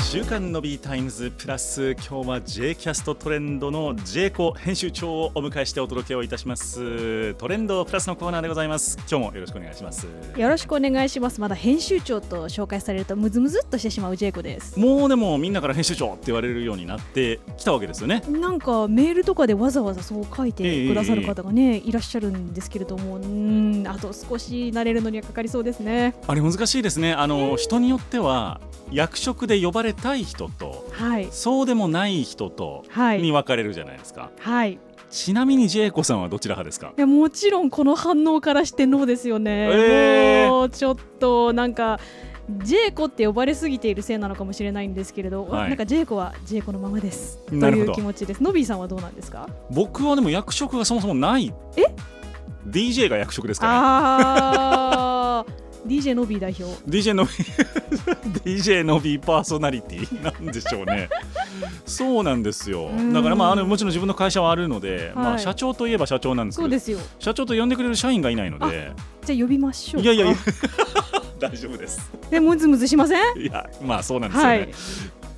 週刊ノビータイムズプラス今日は J キャストトレンドの J コ編集長をお迎えしてお届けをいたします。トレンドプラスのコーナーでございます。今日もよろしくお願いします。よろしくお願いします。まだ編集長と紹介されるとムズムズっとしてしまう J コです。もうでもみんなから編集長って言われるようになってきたわけですよね。なんかメールとかでわざわざそう書いてくださる方がね、えー、いらっしゃるんですけれどもうんあと少し慣れるのにはかかりそうですね。あれ難しいですね。あの、え。ー、人によっては役職で呼ばれたい人と、はい、そうでもない人とに分かれるじゃないですか。はい、ちなみにジェイコさんはどちら派ですか？いやもちろんこの反応からしてノーですよね。えー、もうちょっとなんかジェイコって呼ばれすぎているせいなのかもしれないんですけれど、はい、なんかジェイコはジェイコのままです。という気持ちです。ノビーさんはどうなんですか？僕はでも役職がそもそもない。え？DJ が役職ですからね。あ DJ のビー代表。DJ の DJ のビーパーソナリティ。なんでしょうね。そうなんですよ。だからまああのもちろん自分の会社はあるので、はい、まあ社長といえば社長なんですけど。そうですよ。社長と呼んでくれる社員がいないので。じゃあ呼びましょういやいや 大丈夫です。でムズムズしません？いやまあそうなんですよね、はい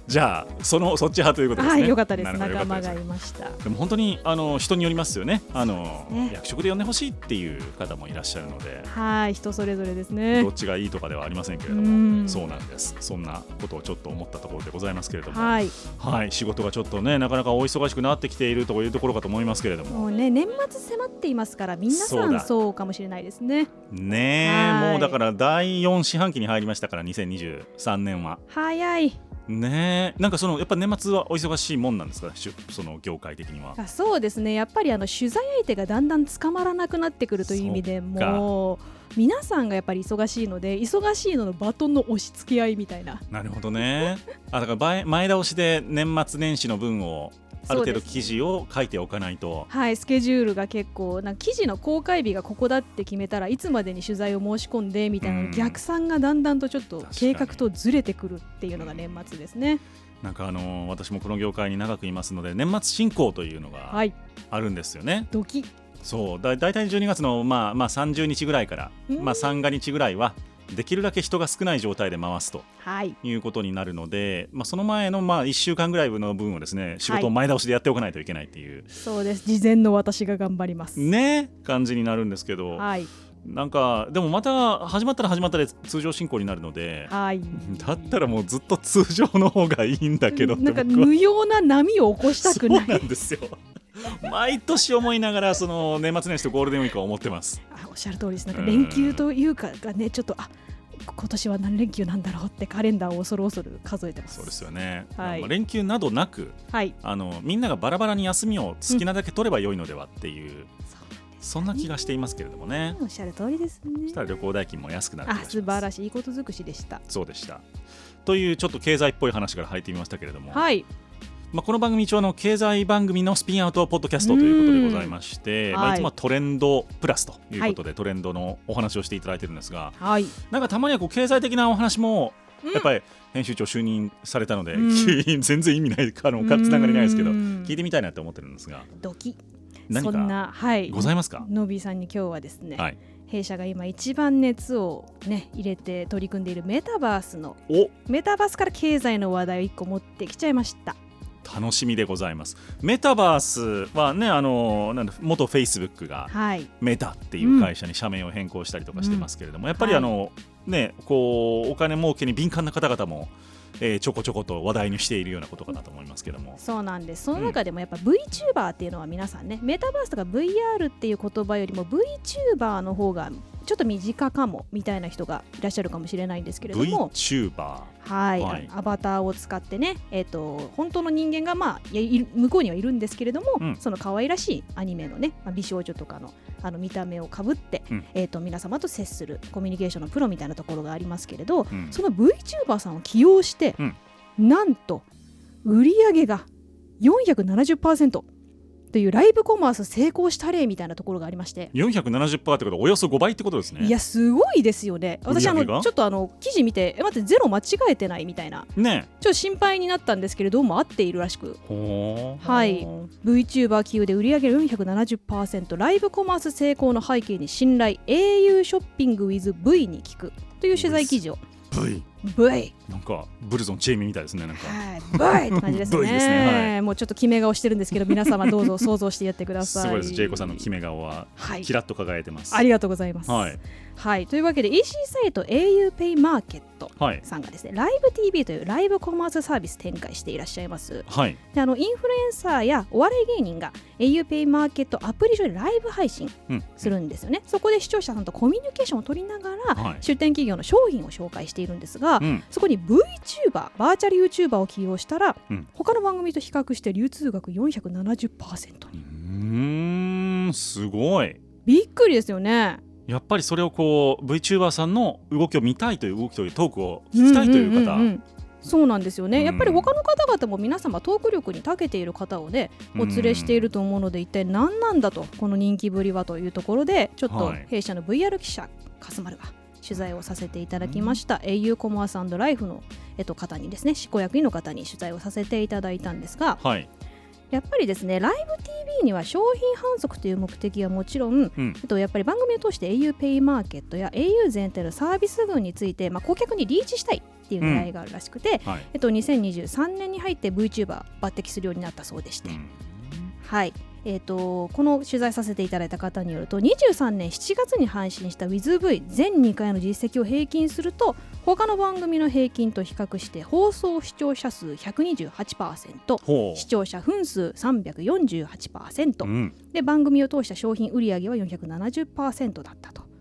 じゃあそのそっち派ということですね。はい、よかったです。仲間がいました。でも本当にあの人によりますよね。あの、ね、役職で呼んでほしいっていう方もいらっしゃるので、はい、人それぞれですね。どっちがいいとかではありませんけれども、そうなんです。そんなことをちょっと思ったところでございますけれども、はい、はい、仕事がちょっとねなかなかお忙しくなってきているというところかと思いますけれども、もうね年末迫っていますから皆さんそうかもしれないですね。ねもうだから第4四半期に入りましたから2023年は。早い。ね。なんかそのやっぱ年末はお忙しいもんなんですかその業界的には。そうですね。やっぱりあの取材相手がだんだん捕まらなくなってくるという意味でも皆さんがやっぱり忙しいので忙しいののバトンの押し付け合いみたいな。なるほどね。あだから前倒しで年末年始の分をある程度記事を書いておかないと。はいスケジュールが結構な記事の公開日がここだって決めたらいつまでに取材を申し込んでみたいな逆算がだんだんとちょっと計画とずれてくるっていうのが年末ですね。なんかあのー、私もこの業界に長くいますので年末進行というのがあるんですよね。はい、ドキ。そうだ大体12月の、まあまあ、30日ぐらいから、まあ、三が日ぐらいはできるだけ人が少ない状態で回すと、はい、いうことになるので、まあ、その前のまあ1週間ぐらいの分をですね仕事を前倒しでやっておかないといけないっていう、はい、そうです。事前の私が頑張ります。ね感じになるんですけど、はい、なんかでもまた始まったら始まったで通常進行になるので、はい、だったらもうずっと通常の方がいいんだけどなんか無用な波を起こしたくない。そうなんですよ 毎年思いながらその年末年始とゴールデンウィークは思ってます。あおっしゃる通りです。なんか連休というかがねちょっとあ今年は何連休なんだろうってカレンダーを恐る恐る数えてます。そうですよね、はい、連休などなく、はい、あのみんながバラバラに休みを好きなだけ取ればよいのではっていう、うん、そんな気がしていますけれどもね。おっしゃる通りですね。そしたら旅行代金も安くなるあ素晴らしい。いいこと尽くしでした。そうでした。というちょっと経済っぽい話から入ってみましたけれども。はいまあ、この番組一応の経済番組のスピンアウトポッドキャストということでございまして、まあ、い。つもはトレンドプラスということで、トレンドのお話をしていただいてるんですが、はい、なんかたまにはこう経済的なお話もやっぱり編集長就任されたので、全然意味ないかのかつながりないですけど聞いてみたいなと思ってるんですが。ドキ。何かはい、ございますか？ノビーさんに今日はですね、はい、弊社が今一番熱を、ね、入れて取り組んでいるメタバースのメタバースから経済の話題を1個持ってきちゃいました。楽しみでございます。メタバースはねあのなん元フェイスブックがメタっていう会社に社名を変更したりとかしてますけれども、うん、やっぱりあの、はい、ねこうお金儲けに敏感な方々もえー、ちょこちょこと話題にしているようなことかなと思いますけども。そうなんです。その中でもやっぱ VTuber っていうのは皆さんね、うん、メタバースとか VR っていう言葉よりも VTuber の方がちょっと身近かもみたいな人がいらっしゃるかもしれないんですけれども。VTuber はい、はい、アバターを使ってね、えーと、本当の人間が、まあ、向こうにはいるんですけれども、うん、その可愛らしいアニメのね、まあ、美少女とかのあの見た目をかぶって、うん、えーと、皆様と接するコミュニケーションのプロみたいなところがありますけれど、うん、その VTuber さんを起用して、なんと売り上げが470%というライブコマース成功した例みたいなところがありまして。470%ってことはおよそ5倍ってことですね。いやすごいですよね。私あのちょっとあの記事見てえ待ってゼロ間違えてないみたいな。ねちょっと心配になったんですけれども合っているらしく。はい。VTuber 企業で売上470%ライブコマース成功の背景に信頼。au ショッピング WithV に聞く。という取材記事を。V V なんかブルゾンチェイミみたいですねなんか、はい、V って感じですね。ですね、はい、もうちょっと決め顔してるんですけど皆様 どうぞ想像してやってください。すごいです。ジェイコさんの決め顔はキラッと輝いてます、はい、ありがとうございます、はい。はい、というわけで EC サイト auPay マーケットさんがですね、はい、ライブ TV というライブコマースサービス展開していらっしゃいます、はい、であのインフルエンサーやお笑い芸人が auPay マーケットアプリ上でライブ配信するんですよね、うん、そこで視聴者さんとコミュニケーションを取りながら、はい、出店企業の商品を紹介しているんですが、うん、そこに VTuber バーチャル YouTuber を起用したら、うん、他の番組と比較して流通額470%に。うんすごい。びっくりですよね。やっぱりそれをこう VTuber さんの動きを見たいという動きというトークを聞きたいという方、うんうんうんうん。そうなんですよね、やっぱり他の方々も皆様トーク力に長けている方をねお連れしていると思うので、一体何なんだとこの人気ぶりはというところでちょっと弊社の VR 記者かすまるが取材をさせていただきました、au コマースライフの、えっと、方にですね執行役員の方に取材をさせていただいたんですが、はい、やっぱりですねライブ TV には商品販促という目的はもちろん、うん、とやっぱり番組を通して auPay マーケットや au 全体のサービス群について、まあ、顧客にリーチしたいっていう狙いがあるらしくて、うん。はい、えっと、2023年に入って VTuber 抜擢するようになったそうでして、うん、はいえーと、この取材させていただいた方によると23年7月に配信した WithV 全2回の実績を平均すると他の番組の平均と比較して放送視聴者数128%視聴者分数348%、うん、で番組を通した商品売上は470%だったと。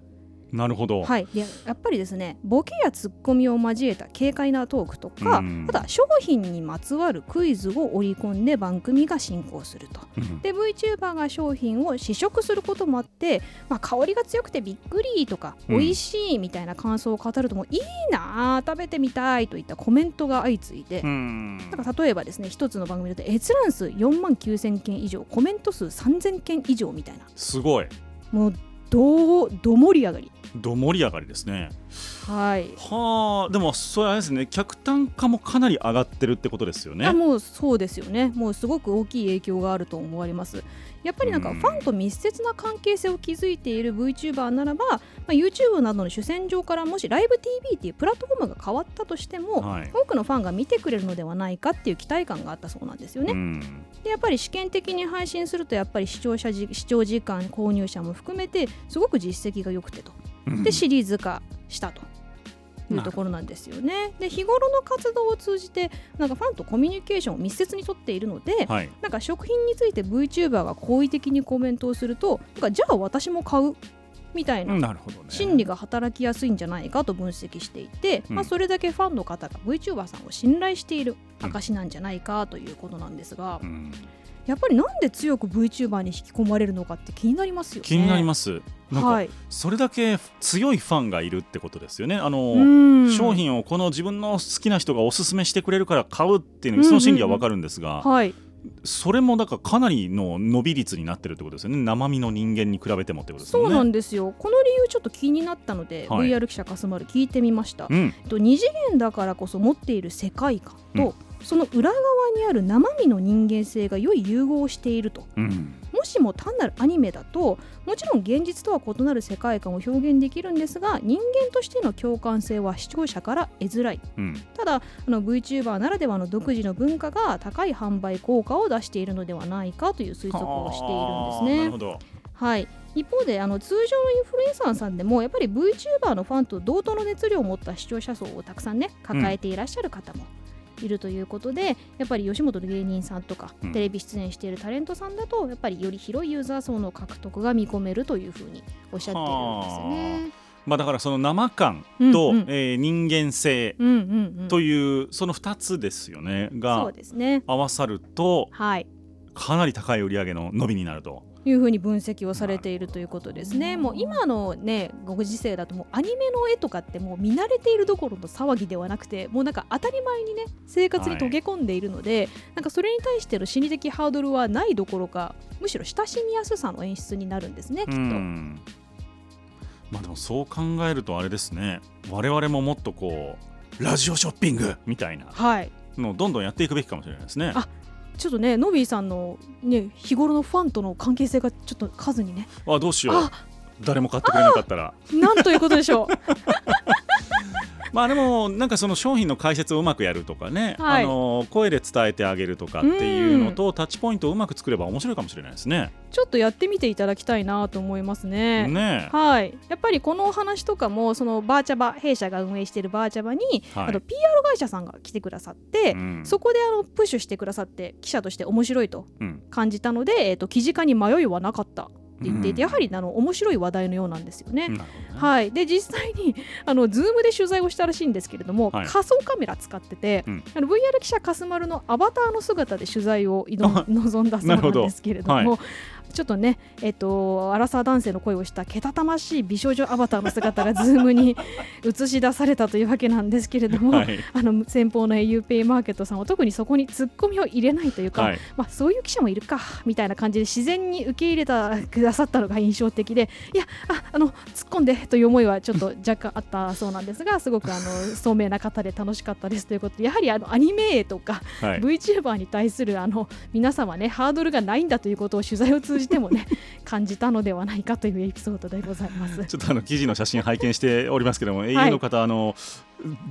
なるほど、はい、でやっぱりですねボケやツッコミを交えた軽快なトークとか、うん、ただ商品にまつわるクイズを織り込んで番組が進行すると、うん、で VTuber が商品を試食することもあって、まあ、香りが強くてびっくりとか、うん、美味しいみたいな感想を語るともいいな食べてみたいといったコメントが相次いで、うん、なんか例えばですね一つの番組で閲覧数4万9000件以上コメント数3000件以上みたいな。すごい。もうどど盛り上がりど盛り上がりですね。はい。はあ、でもそれあれですね、客単価もかなり上がってるってことですよね。あもうそうですよね。もうすごく大きい影響があると思われます。やっぱりなんかファンと密接な関係性を築いている VTuber ならば、まあ、YouTube などの主戦場からもしライブ TV っていうプラットフォームが変わったとしても、はい、多くのファンが見てくれるのではないかっていう期待感があったそうなんですよね。でやっぱり試験的に配信するとやっぱり視聴者視聴時間購入者も含めてすごく実績が良くてと。でシリーズ化したと。いうところなんですよね。で日頃の活動を通じてなんかファンとコミュニケーションを密接にとっているので、はい、なんか食品について VTuber が好意的にコメントをするとなんかじゃあ私も買うみたいな心理が働きやすいんじゃないかと分析していて、まあ、それだけファンの方が VTuber さんを信頼している証なんじゃないかということなんですが。うんやっぱりなんで強く VTuber に引き込まれるのかって気になりますよね。気になります。なんかそれだけ強いファンがいるってことですよね。あの商品をこの自分の好きな人がおすすめしてくれるから買うっていうのその心理はわかるんですが、はい、それもだからかなりの伸び率になってるってことですよね。生身の人間に比べてもってことですね。そうなんですよ。この理由ちょっと気になったので、はい、VR 記者かすまる聞いてみました、うん、と二次元だからこそ持っている世界観と、うん。その裏側にある生身の人間性が良い融合をしていると、うん、もしも単なるアニメだともちろん現実とは異なる世界観を表現できるんですが人間としての共感性は視聴者から得づらい、うん、ただあの VTuber ならではの独自の文化が高い販売効果を出しているのではないかという推測をしているんですね。はい。一方であの通常のインフルエンサーさんでもやっぱり VTuber のファンと同等の熱量を持った視聴者層をたくさんね抱えていらっしゃる方もいるということでやっぱり吉本の芸人さんとか、テレビ出演しているタレントさんだとやっぱりより広いユーザー層の獲得が見込めるというふうにおっしゃっているんですよね。まあ、だからその生感と、うんうん、えー、人間性というその2つですよねが合わさると、はい、かなり高い売り上げの伸びになると。いうふうに分析をされているということですね。もう今のねご時世だともうアニメの絵とかってもう見慣れているどころの騒ぎではなくてもうなんか当たり前にね生活に溶け込んでいるので、はい、なんかそれに対しての心理的ハードルはないどころかむしろ親しみやすさの演出になるんですねきっと。まあでもそう考えるとあれですね我々ももっとこうラジオショッピングみたいなのをどんどんやっていくべきかもしれないですね。あちょっとねノビーさんの、ね、日頃のファンとの関係性がちょっと数にね。あどうしよう。誰も買ってくれなかったら。なんということでしょう まあでもなんかその商品の解説をうまくやるとかね、はい、あの声で伝えてあげるとかっていうのとタッチポイントをうまく作れば面白いかもしれないですね。ちょっとやってみていただきたいなと思いますね。ねはい、やっぱりこのお話とかもそのバーチャバ弊社が運営しているバーチャバに、はい、あと PR 会社さんが来てくださって、うん、そこであのプッシュしてくださって記者として面白いと感じたので、うん、えっと記事化に迷いはなかったって言っていて、やはりあの面白い話題のようなんですよね。はい、で実際に あの Zoom で取材をしたらしいんですけれども、はい、仮想カメラ使ってて、うん、あの VR 記者かすまるのアバターの姿で取材を臨 んだそうなんですけれども、ちょっとね、えっと、アラサー男性の声をしたけたたましい美少女アバターの姿がズームに 映し出されたというわけなんですけれども、はい、あの先方の auPay マーケットさんは特にそこにツッコミを入れないというか、はい、まあ、そういう記者もいるかみたいな感じで自然に受け入れてくださったのが印象的でいやああの突っ込んでという思いはちょっと若干あったそうなんですがすごくあの 聡明な方で楽しかったですということでやはりあのアニメとか、はい、VTuber に対するあの皆様ねハードルがないんだということを取材を通じてもね感じたのではないかというエピソードでございます。ちょっとあの記事の写真拝見しておりますけれども、英雄の方、あの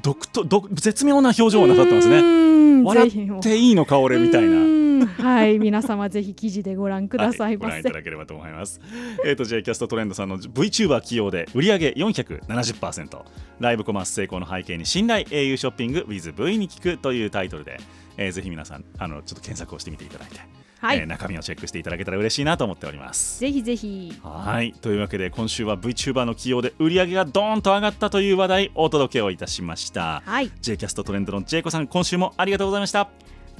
独特絶妙な表情をなさってますね。笑っていいのか俺みたいなはい皆様ぜひ記事でご覧ください、はい、ご覧いただければと思います。えっと J キャストトレンドさんの VTuber 起用で売上470%ライブコマース成功の背景に信頼 au ショッピング WithV に聞くというタイトルで、えー、ぜひ皆さんあのちょっと検索をしてみていただいてはい、えー、中身をチェックしていただけたら嬉しいなと思っております。ぜひぜひ。はい。というわけで今週は VTuber の起用で売り上げがドーンと上がったという話題お届けをいたしました。はい。J キャストトレンドの J コさん今週もありがとうございました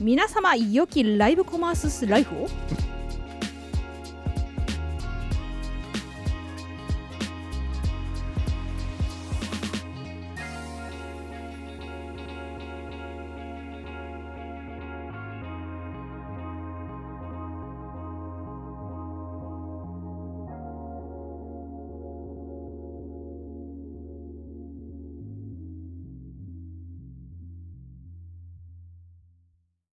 皆様良きライブコマースライフを。